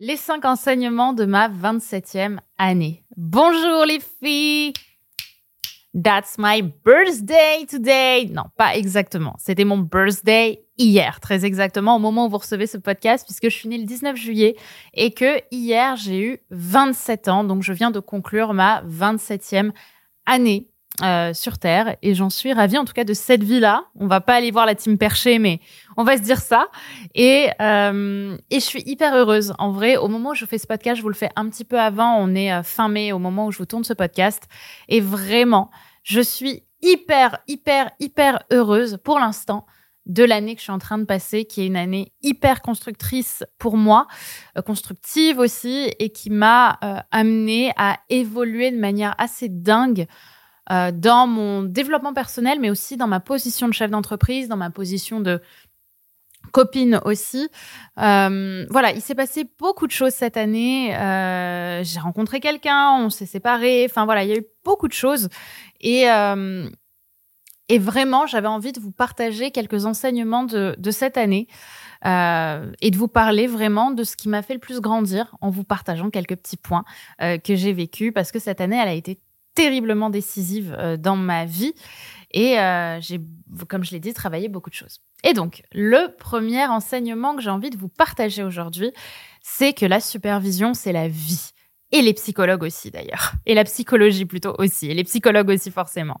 Les cinq enseignements de ma 27e année. Bonjour les filles That's my birthday today. Non, pas exactement. C'était mon birthday hier, très exactement, au moment où vous recevez ce podcast, puisque je suis née le 19 juillet et que hier, j'ai eu 27 ans. Donc, je viens de conclure ma 27e année euh, sur Terre et j'en suis ravie en tout cas de cette vie-là. On va pas aller voir la team perchée, mais on va se dire ça. Et, euh, et je suis hyper heureuse. En vrai, au moment où je fais ce podcast, je vous le fais un petit peu avant. On est euh, fin mai au moment où je vous tourne ce podcast. Et vraiment, je suis hyper, hyper, hyper heureuse pour l'instant de l'année que je suis en train de passer, qui est une année hyper constructrice pour moi, constructive aussi, et qui m'a amenée à évoluer de manière assez dingue euh, dans mon développement personnel, mais aussi dans ma position de chef d'entreprise, dans ma position de copine aussi. Euh, voilà, il s'est passé beaucoup de choses cette année. Euh, j'ai rencontré quelqu'un, on s'est séparés. Enfin voilà, il y a eu beaucoup de choses. Et, et vraiment, j'avais envie de vous partager quelques enseignements de, de cette année. Et de vous parler vraiment de ce qui m'a fait le plus grandir en vous partageant quelques petits points que j'ai vécu parce que cette année, elle a été terriblement décisive euh, dans ma vie et euh, j'ai, comme je l'ai dit, travaillé beaucoup de choses. Et donc, le premier enseignement que j'ai envie de vous partager aujourd'hui, c'est que la supervision, c'est la vie et les psychologues aussi d'ailleurs, et la psychologie plutôt aussi, et les psychologues aussi forcément.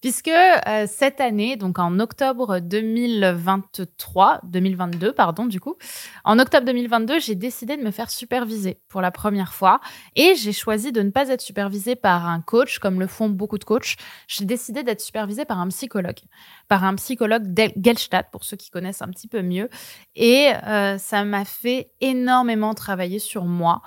Puisque euh, cette année, donc en octobre 2023, 2022 pardon du coup, en octobre 2022, j'ai décidé de me faire superviser pour la première fois, et j'ai choisi de ne pas être supervisée par un coach comme le font beaucoup de coachs. J'ai décidé d'être supervisée par un psychologue, par un psychologue Gelstadt pour ceux qui connaissent un petit peu mieux, et euh, ça m'a fait énormément travailler sur moi.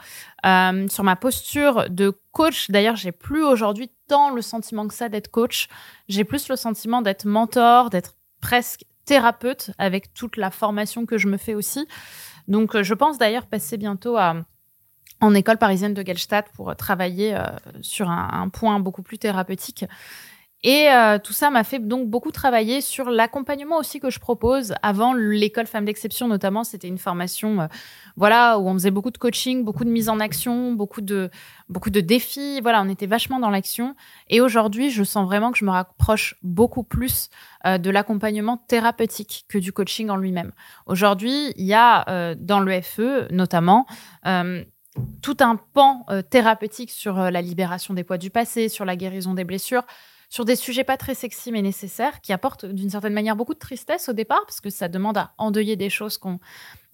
Euh, sur ma posture de coach. D'ailleurs, j'ai plus aujourd'hui tant le sentiment que ça d'être coach. J'ai plus le sentiment d'être mentor, d'être presque thérapeute avec toute la formation que je me fais aussi. Donc, euh, je pense d'ailleurs passer bientôt à, en école parisienne de Gelstadt pour travailler euh, sur un, un, point beaucoup plus thérapeutique. Et euh, tout ça m'a fait donc beaucoup travailler sur l'accompagnement aussi que je propose. Avant l'école Femmes d'exception notamment, c'était une formation euh, voilà où on faisait beaucoup de coaching, beaucoup de mise en action, beaucoup de beaucoup de défis. Voilà, on était vachement dans l'action. Et aujourd'hui, je sens vraiment que je me rapproche beaucoup plus euh, de l'accompagnement thérapeutique que du coaching en lui-même. Aujourd'hui, il y a dans le FE notamment tout un pan thérapeutique sur la libération des poids du passé, sur la guérison des blessures sur des sujets pas très sexy mais nécessaires, qui apportent d'une certaine manière beaucoup de tristesse au départ, parce que ça demande à endeuiller des choses qu'on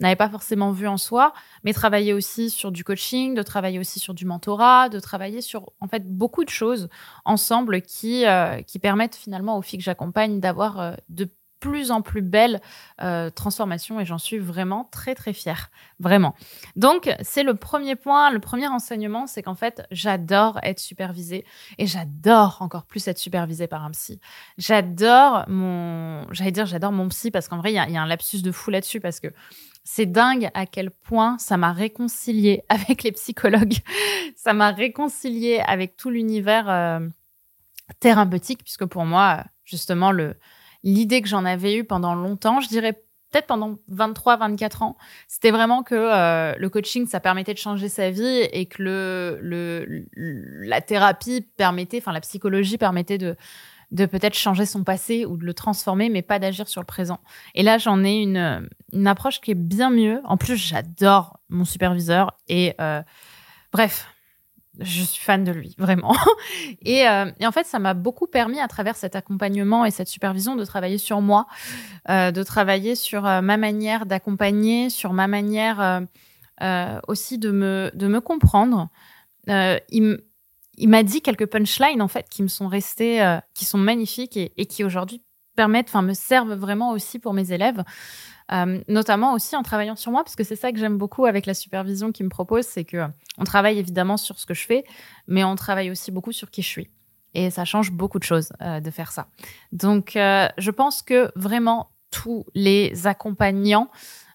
n'avait pas forcément vues en soi, mais travailler aussi sur du coaching, de travailler aussi sur du mentorat, de travailler sur en fait beaucoup de choses ensemble qui, euh, qui permettent finalement aux filles que j'accompagne d'avoir euh, de plus en plus belle euh, transformation et j'en suis vraiment très très fière, vraiment. Donc c'est le premier point, le premier enseignement, c'est qu'en fait j'adore être supervisée et j'adore encore plus être supervisée par un psy. J'adore mon, j'allais dire j'adore mon psy parce qu'en vrai il y, a un lapsus de fou là-dessus parce que c'est dingue à quel point ça m'a réconcilié avec les psychologues, ça m'a réconcilié avec tout l'univers euh, thérapeutique puisque pour moi justement le l'idée que j'en avais eue pendant longtemps, je dirais peut-être pendant 23, 24 ans, c'était vraiment que euh, le coaching, ça permettait de changer sa vie et que le, le, la thérapie permettait, enfin la psychologie permettait de, de peut-être changer son passé ou de le transformer, mais pas d'agir sur le présent. Et là, j'en ai une, une approche qui est bien mieux. En plus, j'adore mon superviseur et euh, bref, je suis fan de lui, vraiment. Et, euh, et en fait, ça m'a beaucoup permis, à travers cet accompagnement et cette supervision, de travailler sur moi, euh, de travailler sur euh, ma manière d'accompagner, sur ma manière aussi de me, de me comprendre. il il m'a dit quelques punchlines, en fait, qui me sont restées, qui sont magnifiques et, et qui aujourd'hui permettent, enfin, me servent vraiment aussi pour mes élèves. Euh, notamment aussi en travaillant sur moi, parce que c'est ça que j'aime beaucoup avec la supervision qu'il me propose, c'est que on travaille évidemment sur ce que je fais, mais on travaille aussi beaucoup sur qui je suis. Et ça change beaucoup de choses euh, de faire ça. Donc, euh, je pense que vraiment tous les accompagnants,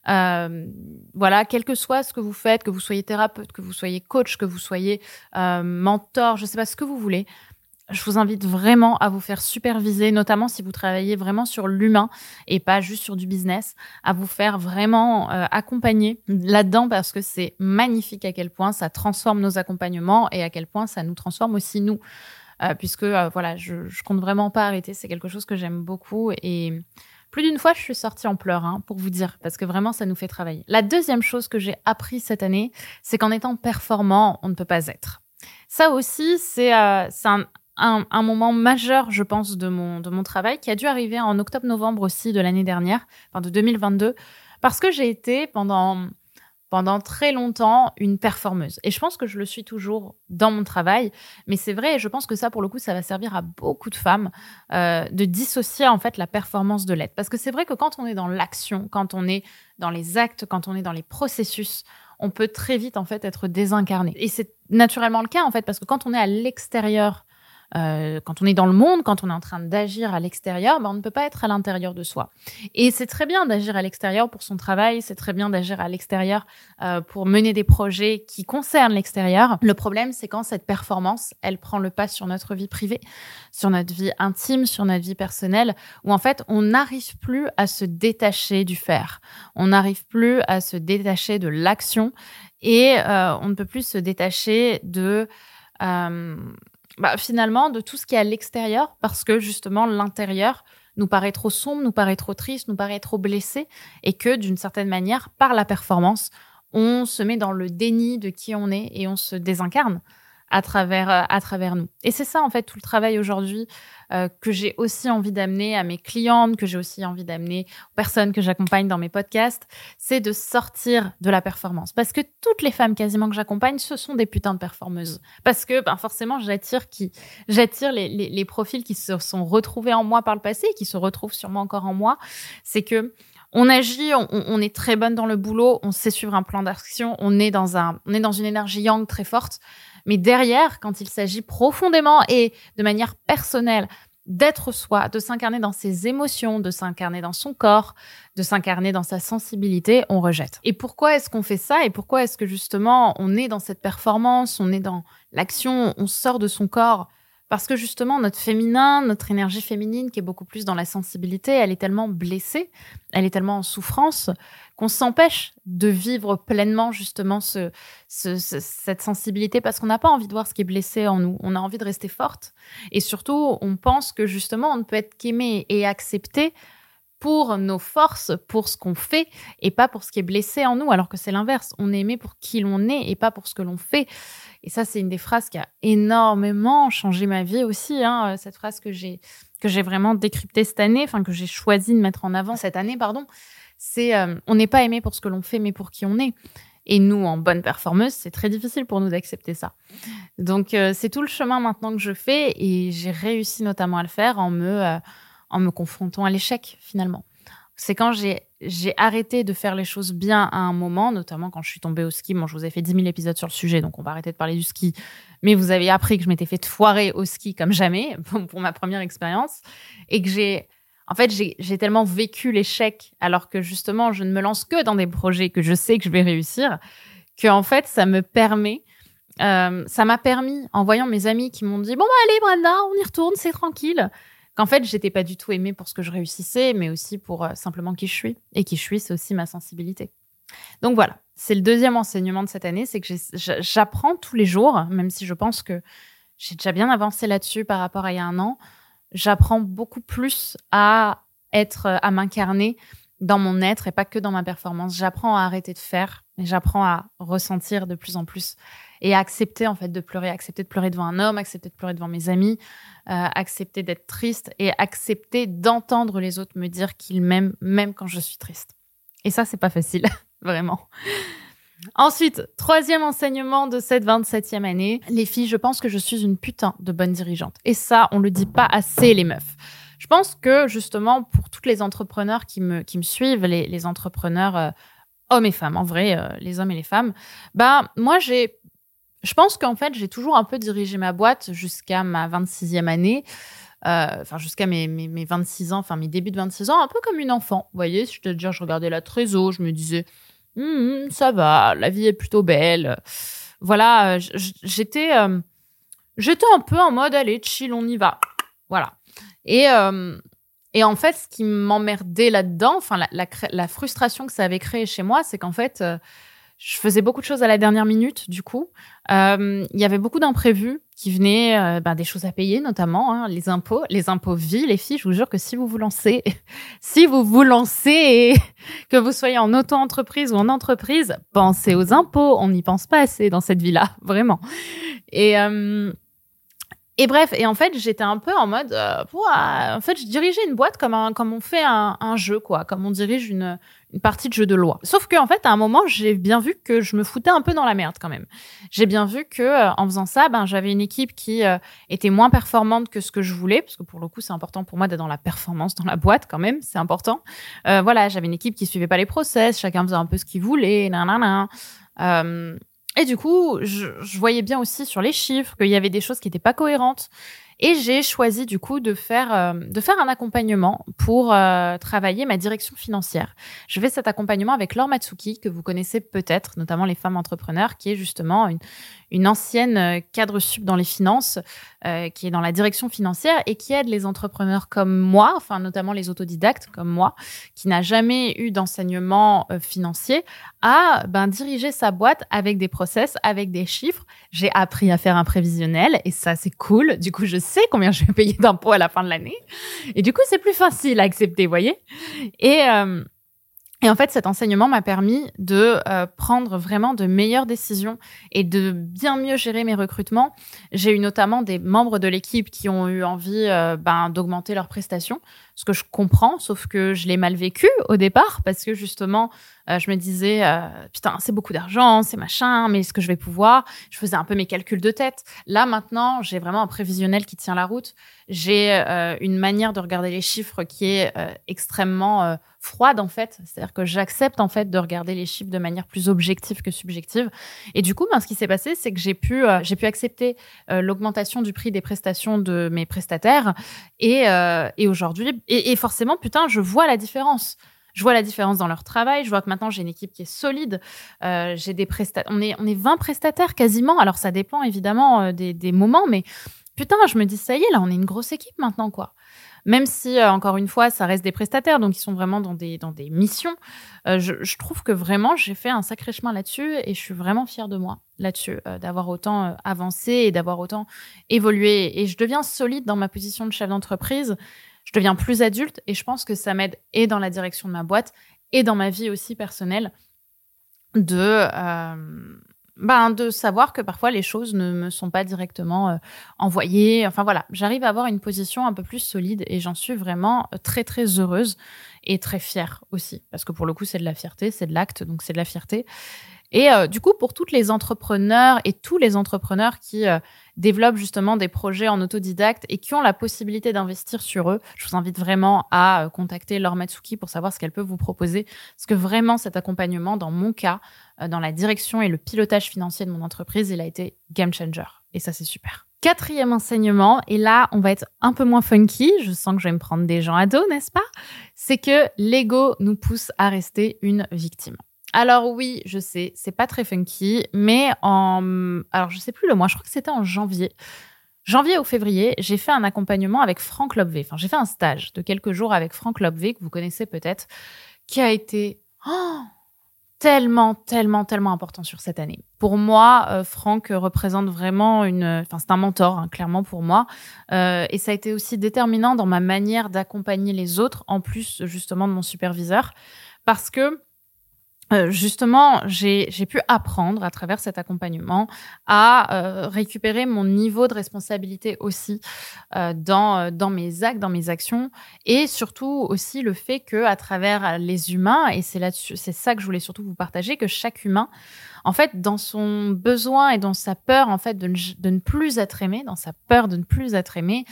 voilà, quel que soit ce que vous faites, que vous soyez thérapeute, que vous soyez coach, que vous soyez mentor, je sais pas ce que vous voulez, je vous invite vraiment à vous faire superviser, notamment si vous travaillez vraiment sur l'humain et pas juste sur du business, à vous faire vraiment euh, accompagner là-dedans parce que c'est magnifique à quel point ça transforme nos accompagnements et à quel point ça nous transforme aussi nous. Euh, puisque euh, voilà, je, je compte vraiment pas arrêter, c'est quelque chose que j'aime beaucoup et plus d'une fois, je suis sortie en pleurs, hein, pour vous dire, parce que vraiment, ça nous fait travailler. La deuxième chose que j'ai appris cette année, c'est qu'en étant performant, on ne peut pas être. Ça aussi, c'est euh, un, un, moment majeur, je pense, de mon, de mon travail, qui a dû arriver en octobre-novembre aussi de l'année dernière, enfin de 2022, parce que j'ai été pendant pendant très longtemps une performeuse. Et je pense que je le suis toujours dans mon travail. Mais c'est vrai, et je pense que ça, pour le coup, ça va servir à beaucoup de femmes euh, de dissocier en fait la performance de l'être. Parce que c'est vrai que quand on est dans l'action, quand on est dans les actes, quand on est dans les processus, on peut très vite en fait être désincarné. Et c'est naturellement le cas en fait parce que quand on est à l'extérieur euh, quand on est dans le monde, quand on est en train d'agir à l'extérieur, ben, on ne peut pas être à l'intérieur de soi. Et c'est très bien d'agir à l'extérieur pour son travail, c'est très bien d'agir à l'extérieur euh, pour mener des projets qui concernent l'extérieur. Le problème, c'est quand cette performance, elle prend le pas sur notre vie privée, sur notre vie intime, sur notre vie personnelle, où en fait, on n'arrive plus à se détacher du faire. On n'arrive plus à se détacher de l'action et euh, on ne peut plus se détacher de... Euh, bah, finalement de tout ce qui est à l'extérieur parce que justement l'intérieur nous paraît trop sombre, nous paraît trop triste, nous paraît trop blessé et que d'une certaine manière, par la performance, on se met dans le déni de qui on est et on se désincarne à travers, euh, à travers nous. Et c'est ça, en fait, tout le travail aujourd'hui euh, que j'ai aussi envie d'amener à mes clientes, que j'ai aussi envie d'amener aux personnes que j'accompagne dans mes podcasts, c'est de sortir de la performance. Parce que toutes les femmes quasiment que j'accompagne, ce sont des putains de performeuses. Parce que ben, forcément, j'attire qui j'attire les, les, profils qui se sont retrouvés en moi par le passé et qui se retrouvent sûrement encore en moi. C'est que on agit, on, est très bonne dans le boulot, on sait suivre un plan d'action, on on est dans une énergie yang très forte. Mais derrière, quand il s'agit profondément et de manière personnelle d'être soi, de s'incarner dans ses émotions, de s'incarner dans son corps, de s'incarner dans sa sensibilité, on rejette. Et pourquoi est-ce qu'on fait ça Et pourquoi est-ce que justement on est dans cette performance, on est dans l'action, on sort de son corps parce que justement, notre féminin, notre énergie féminine, qui est beaucoup plus dans la sensibilité, elle est tellement blessée, elle est tellement en souffrance, qu'on s'empêche de vivre pleinement justement ce, ce, cette sensibilité parce qu'on n'a pas envie de voir ce qui est blessé en nous. On a envie de rester forte. Et surtout, on pense que justement, on ne peut être qu'aimé et accepté pour nos forces, pour ce qu'on fait et pas pour ce qui est blessé en nous, alors que c'est l'inverse. On est aimé pour qui l'on est et pas pour ce que l'on fait. Et ça, c'est une des phrases qui a énormément changé ma vie aussi. Hein, cette phrase que j'ai que j'ai vraiment décryptée cette année, enfin que j'ai choisi de mettre en avant cette année, pardon. C'est euh, on n'est pas aimé pour ce que l'on fait, mais pour qui on est. Et nous, en bonne performeuse, c'est très difficile pour nous d'accepter ça. Donc, euh, c'est tout le chemin maintenant que je fais et j'ai réussi notamment à le faire en me euh, en me confrontant à l'échec finalement. C'est quand j'ai j'ai arrêté de faire les choses bien à un moment, notamment quand je suis tombée au ski. Bon, je vous ai fait 10 000 épisodes sur le sujet, donc on va arrêter de parler du ski. Mais vous avez appris que je m'étais fait foirer au ski comme jamais pour ma première expérience et que j'ai, en fait, j'ai tellement vécu l'échec alors que justement, je ne me lance que dans des projets que je sais que je vais réussir, que en fait, ça me permet euh, ça m'a permis, en voyant mes amis qui m'ont dit bon bah allez Brenda, on y retourne, c'est tranquille qu'en fait, j'étais pas du tout aimée pour ce que je réussissais, mais aussi pour euh, simplement qui je suis. Et qui je suis, c'est aussi ma sensibilité. Donc voilà, c'est le deuxième enseignement de cette année, c'est que j'apprends tous les jours, même si je pense que j'ai déjà bien avancé là-dessus par rapport à il y a un an. J'apprends beaucoup plus à être, à m'incarner dans mon être et pas que dans ma performance. J'apprends à arrêter de faire et j'apprends à ressentir de plus en plus et accepter en fait de pleurer, accepter de pleurer devant un homme, accepter de pleurer devant mes amis, euh, accepter d'être triste et accepter d'entendre les autres me dire qu'ils m'aiment même quand je suis triste. Et ça c'est pas facile, vraiment. Ensuite, troisième enseignement de cette 27e année, les filles, je pense que je suis une putain de bonne dirigeante. Et ça, on le dit pas assez les meufs. Je pense que justement, pour toutes les entrepreneurs qui me, qui me suivent, les, les entrepreneurs euh, hommes et femmes, en vrai, euh, les hommes et les femmes, bah, moi, j'ai, je pense qu'en fait, j'ai toujours un peu dirigé ma boîte jusqu'à ma 26e année. Euh, enfin jusqu'à mes, mes, mes, 26 ans, enfin mes débuts de 26 ans, un peu comme une enfant. Vous voyez, je te dire, je regardais la trésor, je me disais, hum, ça va, la vie est plutôt belle. Voilà, j'étais, j'étais un peu en mode allez chill, on y va, voilà. Et euh, et en fait, ce qui m'emmerdait là-dedans, enfin la, la, frustration que ça avait créé chez moi, c'est qu'en fait, euh, je faisais beaucoup de choses à la dernière minute. Du coup, euh, il y avait beaucoup d'imprévus qui venaient, euh, ben, des choses à payer notamment, hein, les impôts, les impôts vie, les filles. Je vous jure que si vous vous lancez, si vous vous lancez, que vous soyez en auto-entreprise ou en entreprise, pensez aux impôts. On n'y pense pas assez dans cette vie-là, vraiment. Et euh, et bref, et en fait, j'étais un peu en mode, euh, en fait, je dirigeais une boîte comme un, comme on fait un, un jeu, quoi, comme on dirige une, une partie de jeu de loi. Sauf que, en fait, à un moment, j'ai bien vu que je me foutais un peu dans la merde quand même. J'ai bien vu que, euh, en faisant ça, ben, j'avais une équipe qui euh, était moins performante que ce que je voulais, parce que pour le coup, c'est important pour moi d'être dans la performance dans la boîte quand même, c'est important. Euh, voilà, j'avais une équipe qui suivait pas les process, chacun faisait un peu ce qu'il voulait, nanana. Euh, et du coup, je, je, voyais bien aussi sur les chiffres qu'il y avait des choses qui n'étaient pas cohérentes. Et j'ai choisi du coup de faire euh, de faire un accompagnement pour euh, travailler ma direction financière. Je fais cet accompagnement avec Laure Matsuki que vous connaissez peut-être, notamment les femmes entrepreneurs, qui est justement une, une ancienne euh, cadre sup dans les finances, euh, qui est dans la direction financière et qui aide les entrepreneurs comme moi, enfin notamment les autodidactes comme moi, qui n'a jamais eu d'enseignement euh, financier, à ben, diriger sa boîte avec des process, avec des chiffres. J'ai appris à faire un prévisionnel et ça c'est cool. Du coup, je sais combien je vais payer d'impôts à la fin de l'année. Et du coup, c'est plus facile à accepter, voyez. Et et en fait, cet enseignement m'a permis de euh, prendre vraiment de meilleures décisions et de bien mieux gérer mes recrutements. J'ai eu notamment des membres de l'équipe qui ont eu envie euh, ben, d'augmenter leurs prestations, ce que je comprends, sauf que je l'ai mal vécu au départ parce que justement, euh, je me disais putain, c'est beaucoup d'argent, c'est machin, mais est-ce que je vais pouvoir? Je faisais un peu mes calculs de tête. Là maintenant, j'ai vraiment un prévisionnel qui tient la route. J'ai une manière de regarder les chiffres qui est extrêmement froide en fait, c'est-à-dire que j'accepte en fait de regarder les chiffres de manière plus objective que subjective. Et du coup, ben, ce qui s'est passé, c'est que j'ai pu euh, pu accepter euh, l'augmentation du prix des prestations de mes prestataires et euh, aujourd'hui et, forcément putain, je vois la différence. Je vois la différence dans leur travail. Je vois que maintenant j'ai une équipe qui est solide. Euh, j'ai des prestataires. On est on est 20 prestataires quasiment. Alors ça dépend évidemment des, des moments, mais putain, je me dis ça y est là, on est une grosse équipe maintenant quoi même si euh, encore une fois ça reste des prestataires donc ils sont vraiment dans des dans des missions euh, je, trouve que vraiment j'ai fait un sacré chemin là-dessus et je suis vraiment fière de moi là-dessus euh, d'avoir autant euh, avancé et d'avoir autant évolué et je deviens solide dans ma position de chef d'entreprise je deviens plus adulte et je pense que ça m'aide et dans la direction de ma boîte et dans ma vie aussi personnelle de euh, ben, savoir que parfois les choses ne me sont pas directement euh, envoyées. Enfin voilà, j'arrive à avoir une position un peu plus solide et j'en suis vraiment euh, très très heureuse et très fière aussi. Parce que pour le coup, c'est de la fierté, c'est de l'acte, donc c'est de la fierté. Et du coup, pour toutes les entrepreneurs et tous les entrepreneurs qui développent justement des projets en autodidacte et qui ont la possibilité d'investir sur eux, je vous invite vraiment à euh, contacter Laure Matsuki pour savoir ce qu'elle peut vous proposer. Parce que vraiment, cet accompagnement, dans mon cas, euh, dans la direction et le pilotage financier de mon entreprise, il a été game changer. Et ça, c'est super. Quatrième enseignement, et là, on va être un peu moins funky, je sens que je vais me prendre des gens à dos, n'est-ce pas? C'est que l'ego nous pousse à rester une victime. Alors oui, je sais, c'est pas très funky, mais en alors je sais plus le mois, je crois que c'était en janvier. Janvier ou février, j'ai fait un accompagnement avec Franck Lobvé. Enfin, j'ai fait un stage de quelques jours avec Franck Lobvé que vous connaissez peut-être, qui a été oh, tellement, tellement, tellement important sur cette année. Pour moi, euh, Franck représente vraiment une, enfin c'est un mentor hein, clairement pour moi, euh, et ça a été aussi déterminant dans ma manière d'accompagner les autres, en plus justement de mon superviseur, parce que euh, justement, j'ai pu apprendre à travers cet accompagnement à euh, récupérer mon niveau de responsabilité aussi euh, dans, dans mes actes, dans mes actions, et surtout aussi le fait que à travers les humains, et c'est là-dessus, ça que je voulais surtout vous partager, que chaque humain, en fait, dans son besoin et dans sa peur, en fait, de de ne plus être aimé, dans sa peur de ne plus être aimé,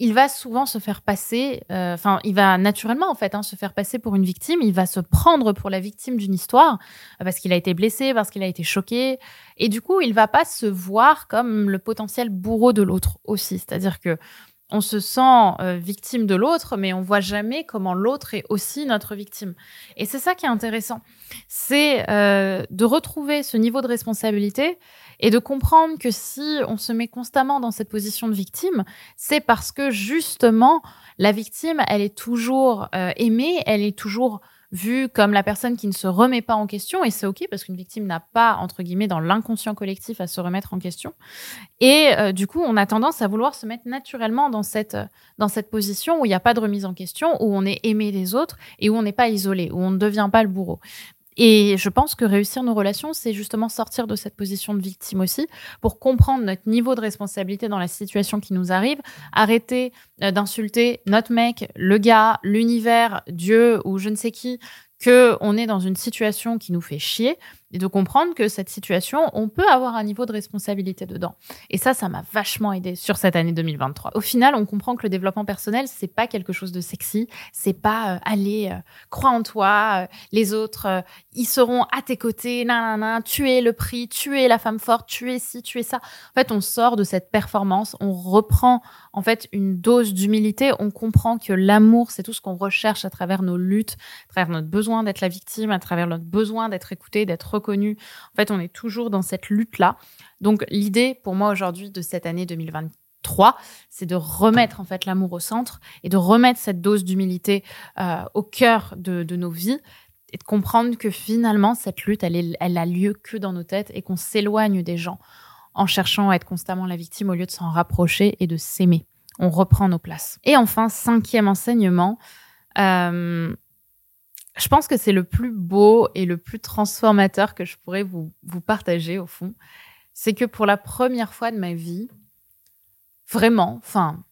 il va souvent se faire passer, euh, enfin, il va naturellement en fait hein, se faire passer pour une victime. Il va se prendre pour la victime d'une histoire euh, parce qu'il a été blessé, parce qu'il a été choqué, et du coup, il va pas se voir comme le potentiel bourreau de l'autre aussi. C'est-à-dire que on se sent euh, victime de l'autre, mais on voit jamais comment l'autre est aussi notre victime. Et c'est ça qui est intéressant, c'est euh, de retrouver ce niveau de responsabilité et de comprendre que si on se met constamment dans cette position de victime, c'est parce que justement la victime, elle est toujours euh, aimée, elle est toujours vu comme la personne qui ne se remet pas en question, et c'est OK parce qu'une victime n'a pas, entre guillemets, dans l'inconscient collectif à se remettre en question. Et euh, du coup, on a tendance à vouloir se mettre naturellement dans cette, dans cette position où il n'y a pas de remise en question, où on est aimé des autres et où on n'est pas isolé, où on ne devient pas le bourreau. Et je pense que réussir nos relations, c'est justement sortir de cette position de victime aussi, pour comprendre notre niveau de responsabilité dans la situation qui nous arrive, arrêter euh, d'insulter notre mec, le gars, l'univers, Dieu ou je ne sais qui, que on est dans une situation qui nous fait chier et de comprendre que cette situation, on peut avoir un niveau de responsabilité dedans. Et ça, ça m'a vachement aidé sur cette année 2023. Au final, on comprend que le développement personnel, c'est pas quelque chose de sexy, c'est pas euh, aller, euh, crois en toi, euh, les autres, ils seront à tes côtés, nanana, tu es le prix, tu es la femme forte, tu es ci, tu es ça. En fait, on sort de cette performance, on reprend en fait une dose d'humilité, on comprend que l'amour, c'est tout ce qu'on recherche à travers nos luttes, à travers notre besoin d'être la victime, à travers notre besoin d'être écouté, d'être reconnu. En fait, on est toujours dans cette lutte-là. Donc, l'idée pour moi aujourd'hui de cette année 2023, c'est de remettre en fait l'amour au centre et de remettre cette dose d'humilité euh, au cœur de, nos vies et de comprendre que finalement cette lutte, elle, elle a lieu que dans nos têtes et qu'on s'éloigne des gens en cherchant à être constamment la victime au lieu de s'en rapprocher et de s'aimer. On reprend nos places. Et enfin, cinquième enseignement, euh, je pense que c'est le plus beau et le plus transformateur que je pourrais vous, vous partager au fond. C'est que pour la première fois de ma vie, vraiment, enfin,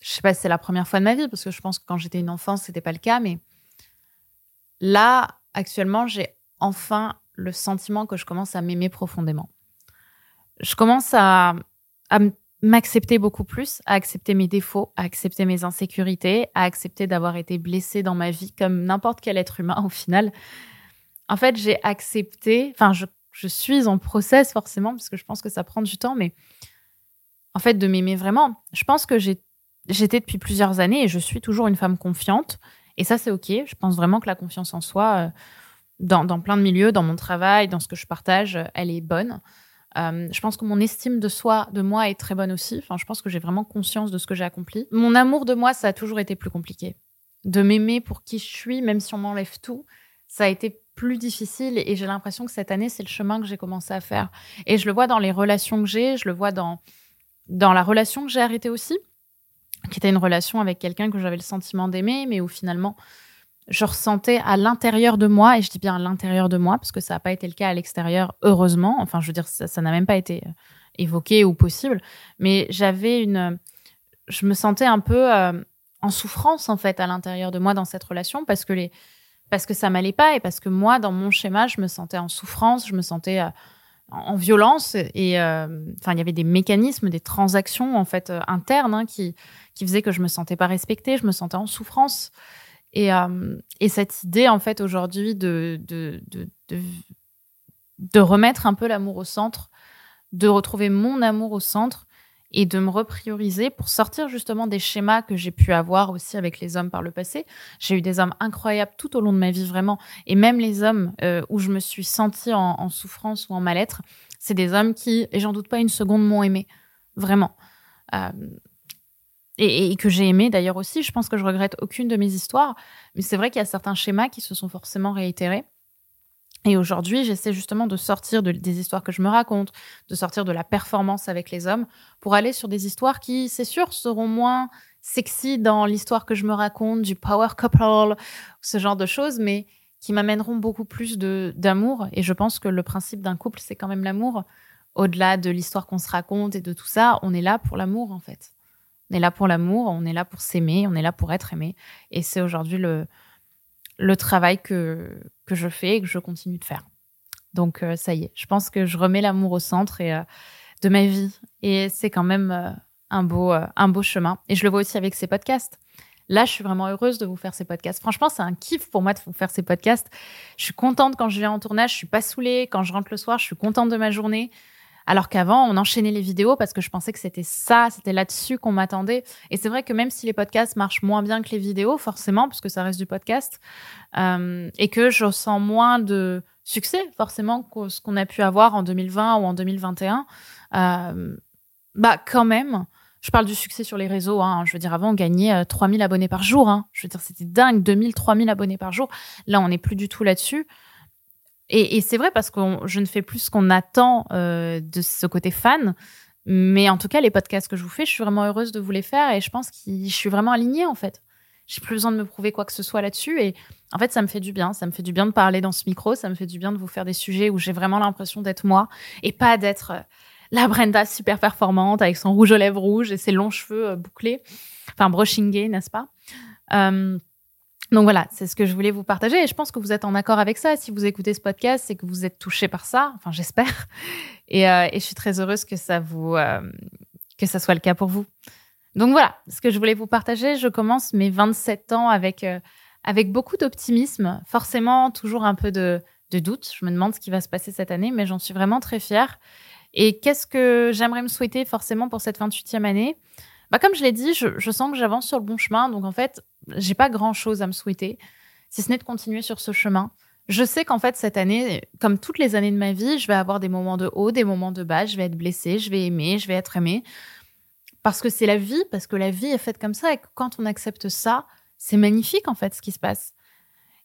je sais pas si c'est la première fois de ma vie, parce que je pense que quand j'étais une enfant, c'était pas le cas, mais là, actuellement, j'ai enfin le sentiment que je commence à m'aimer profondément. Je commence à, m'accepter beaucoup plus, à accepter mes défauts, à accepter mes insécurités, à accepter d'avoir été blessée dans ma vie comme n'importe quel être humain au final. En fait, j'ai accepté, enfin, je, je, suis en process forcément, parce que je pense que ça prend du temps, mais en fait, de m'aimer vraiment. Je pense que j'étais depuis plusieurs années et je suis toujours une femme confiante. Et ça, c'est OK. Je pense vraiment que la confiance en soi, euh, dans, plein de milieux, dans mon travail, dans ce que je partage, elle est bonne. Euh, je pense que mon estime de soi, de moi, est très bonne aussi. Enfin, je pense que j'ai vraiment conscience de ce que j'ai accompli. Mon amour de moi, ça a toujours été plus compliqué. De m'aimer pour qui je suis, même si on m'enlève tout, ça a été plus difficile. Et j'ai l'impression que cette année, c'est le chemin que j'ai commencé à faire. Et je le vois dans les relations que j'ai, je le vois dans, dans la relation que j'ai arrêtée aussi, qui était une relation avec quelqu'un que j'avais le sentiment d'aimer, mais où finalement, je ressentais à l'intérieur de moi, et je dis bien à l'intérieur de moi, parce que ça n'a pas été le cas à l'extérieur, heureusement. Enfin, je veux dire, ça n'a même pas été euh, évoqué ou possible. Mais j'avais une. Je me sentais un peu euh, en souffrance, en fait, à l'intérieur de moi dans cette relation, parce que, les, parce que ça m'allait pas, et parce que moi, dans mon schéma, je me sentais en souffrance, je me sentais. Euh, en violence et enfin il y avait des mécanismes des transactions en fait internes hein, qui qui faisaient que je me sentais pas respectée je me sentais en souffrance. Et, euh, et cette idée, en fait, aujourd'hui, de, de, de, de, remettre un peu l'amour au centre, de retrouver mon amour au centre et de me reprioriser pour sortir justement des schémas que j'ai pu avoir aussi avec les hommes par le passé. J'ai eu des hommes incroyables tout au long de ma vie, vraiment. Et même les hommes euh, où je me suis sentie en, souffrance ou en mal-être, c'est des hommes qui, et j'en doute pas une seconde, m'ont aimé. Vraiment. Euh, et, que j'ai aimé d'ailleurs aussi. Je pense que je regrette aucune de mes histoires, mais c'est vrai qu'il y a certains schémas qui se sont forcément réitérés. Et aujourd'hui, j'essaie justement de sortir de, des histoires que je me raconte, de sortir de la performance avec les hommes, pour aller sur des histoires qui, c'est sûr, seront moins sexy dans l'histoire que je me raconte, du power couple, ce genre de choses, mais qui m'amèneront beaucoup plus d'amour. Et je pense que le principe d'un couple, c'est quand même l'amour. Au-delà de l'histoire qu'on se raconte et de tout ça, on est là pour l'amour, en fait. On est là pour l'amour, on est là pour s'aimer, on est là pour être aimé. Et c'est aujourd'hui le, le travail que, que je fais et que je continue de faire. Donc euh, ça y est, je pense que je remets l'amour au centre et, euh, de ma vie. Et c'est quand même euh, un, beau, un beau chemin. Et je le vois aussi avec ces podcasts. Là, je suis vraiment heureuse de vous faire ces podcasts. Franchement, c'est un kiff pour moi de vous faire ces podcasts. Je suis contente quand je viens en tournage, je suis pas saoulée. Quand je rentre le soir, je suis contente de ma journée. Alors qu'avant, on enchaînait les vidéos parce que je pensais que c'était ça, c'était là-dessus qu'on m'attendait. Et c'est vrai que même si les podcasts marchent moins bien que les vidéos, forcément, parce que ça reste du podcast, euh, et que je sens moins de succès, forcément, que ce qu'on a pu avoir en 2020 ou en 2021, euh, bah quand même, je parle du succès sur les réseaux. Hein. Je veux dire, avant, on gagnait 3000 abonnés par jour. Hein. Je veux dire, c'était dingue, 2000, 3000 abonnés par jour. Là, on n'est plus du tout là-dessus. Et, c'est vrai parce que je ne fais plus ce qu'on attend euh, de ce côté fan. Mais en tout cas, les podcasts que je vous fais, je suis vraiment heureuse de vous les faire et je pense que je suis vraiment alignée en fait. J'ai plus besoin de me prouver quoi que ce soit là-dessus et en fait, ça me fait du bien. Ça me fait du bien de parler dans ce micro. Ça me fait du bien de vous faire des sujets où j'ai vraiment l'impression d'être moi et pas d'être euh, la Brenda super performante avec son rouge aux lèvres rouges et ses longs cheveux euh, bouclés, enfin brushingés, n'est-ce pas? Donc voilà, c'est ce que je voulais vous partager et je pense que vous êtes en accord avec ça. Si vous écoutez ce podcast, c'est que vous êtes touché par ça. Enfin, j'espère. Et, euh, et, je suis très heureuse que ça vous euh, que ça soit le cas pour vous. Donc voilà, ce que je voulais vous partager. Je commence mes 27 ans avec euh, avec beaucoup d'optimisme, forcément toujours un peu de, de doute. Je me demande ce qui va se passer cette année, mais j'en suis vraiment très fière. Et qu'est-ce que j'aimerais me souhaiter forcément pour cette 28e année? Bah, comme je l'ai dit, je, je sens que j'avance sur le bon chemin. Donc, en fait, j'ai pas grand chose à me souhaiter, si ce n'est de continuer sur ce chemin. Je sais qu'en fait, cette année, comme toutes les années de ma vie, je vais avoir des moments de haut, des moments de bas, je vais être blessée, je vais aimer, je vais être aimée. Parce que c'est la vie, parce que la vie est faite comme ça. Et quand on accepte ça, c'est magnifique, en fait, ce qui se passe.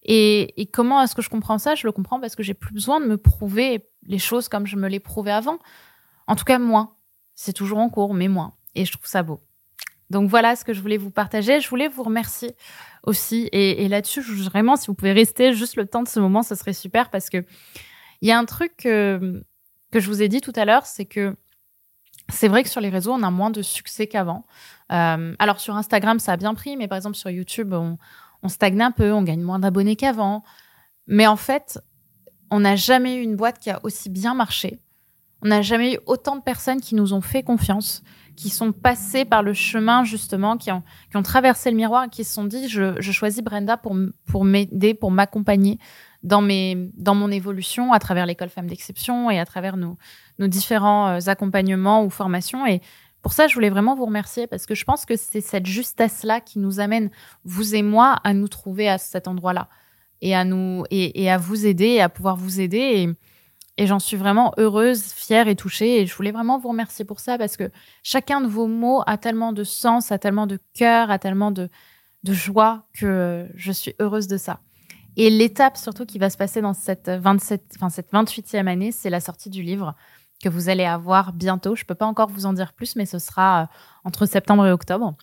Et, et comment est-ce que je comprends ça? Je le comprends parce que j'ai plus besoin de me prouver les choses comme je me les prouvais avant. En tout cas, moins. C'est toujours en cours, mais moins. Et je trouve ça beau. Donc voilà ce que je voulais vous partager. Je voulais vous remercier aussi. Et, là-dessus, vraiment, si vous pouvez rester juste le temps de ce moment, ce serait super parce que il y a un truc que, je vous ai dit tout à l'heure, c'est que c'est vrai que sur les réseaux, on a moins de succès qu'avant. Euh, alors sur Instagram, ça a bien pris, mais par exemple sur YouTube, on stagne un peu, on gagne moins d'abonnés qu'avant. Mais en fait, on n'a jamais eu une boîte qui a aussi bien marché. On n'a jamais eu autant de personnes qui nous ont fait confiance, qui sont passés par le chemin justement, qui ont, traversé le miroir et qui se sont dit je, choisis Brenda pour, m'aider, pour m'accompagner dans, mon évolution à travers l'école Femmes d'Exception et à travers nos, différents euh, accompagnements ou formations. Et pour ça, je voulais vraiment vous remercier parce que je pense que c'est cette justesse-là qui nous amène, vous et moi, à nous trouver à cet endroit-là et à et, à vous aider et à pouvoir vous aider. Et j'en suis vraiment heureuse, fière et touchée. Et je voulais vraiment vous remercier pour ça parce que chacun de vos mots a tellement de sens, a tellement de cœur, a tellement de, de joie que je suis heureuse de ça. Et l'étape surtout qui va se passer dans cette 27, enfin cette 28e année, c'est la sortie du livre que vous allez avoir bientôt. Je peux pas encore vous en dire plus, mais ce sera euh, entre septembre et octobre.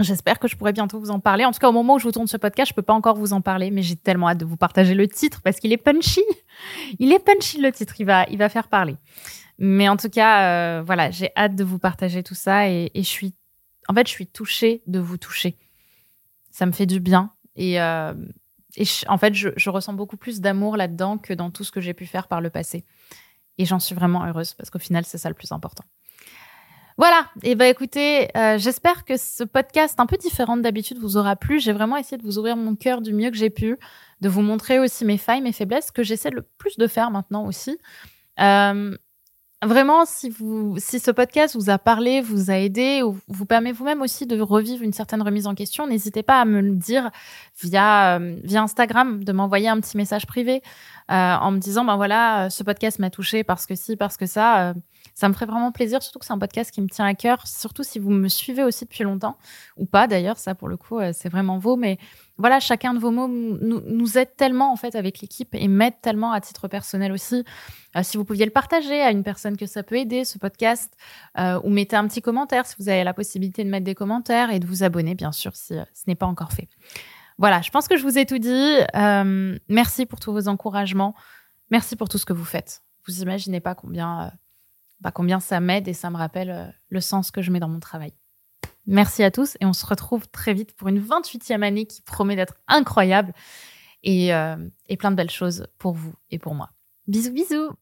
J'espère que je pourrai bientôt vous en parler. En tout cas, au moment où je vous tourne ce podcast, je peux pas encore vous en parler, mais j'ai tellement hâte de vous partager le titre parce qu'il est punchy. Il est punchy le titre, il va, il va faire parler. Mais en tout cas, euh, voilà, j'ai hâte de vous partager tout ça et, je suis, en fait, je suis touchée de vous toucher. Ça me fait du bien et, euh, en fait, je ressens beaucoup plus d'amour là-dedans que dans tout ce que j'ai pu faire par le passé. Et j'en suis vraiment heureuse parce qu'au final, c'est ça le plus important. Voilà, et eh ben écoutez, euh, j'espère que ce podcast un peu différent d'habitude vous aura plu. J'ai vraiment essayé de vous ouvrir mon cœur du mieux que j'ai pu, de vous montrer aussi mes failles, mes faiblesses, que j'essaie le plus de faire maintenant aussi. Euh, vraiment, si vous, si ce podcast vous a parlé, vous a aidé, ou vous permet vous-même aussi de revivre une certaine remise en question, n'hésitez pas à me le dire via euh, via Instagram, de m'envoyer un petit message privé en me disant ben voilà, ce podcast m'a touché parce que si, parce que ça ça me ferait vraiment plaisir, surtout que c'est un podcast qui me tient à cœur, surtout si vous me suivez aussi depuis longtemps, ou pas d'ailleurs, ça pour le coup, euh, c'est vraiment vous. Mais voilà, chacun de vos mots nous, nous aide tellement en fait avec l'équipe et m'aide tellement à titre personnel aussi. Euh, si vous pouviez le partager à une personne que ça peut aider, ce podcast, euh, ou mettez un petit commentaire si vous avez la possibilité de mettre des commentaires et de vous abonner, bien sûr, si ce n'est pas encore fait. Voilà, je pense que je vous ai tout dit. merci pour tous vos encouragements. Merci pour tout ce que vous faites. Vous imaginez pas combien bah, combien ça m'aide et ça me rappelle euh, le sens que je mets dans mon travail. Merci à tous et on se retrouve très vite pour une 28e année qui promet d'être incroyable et, euh, et plein de belles choses pour vous et pour moi. Bisous bisous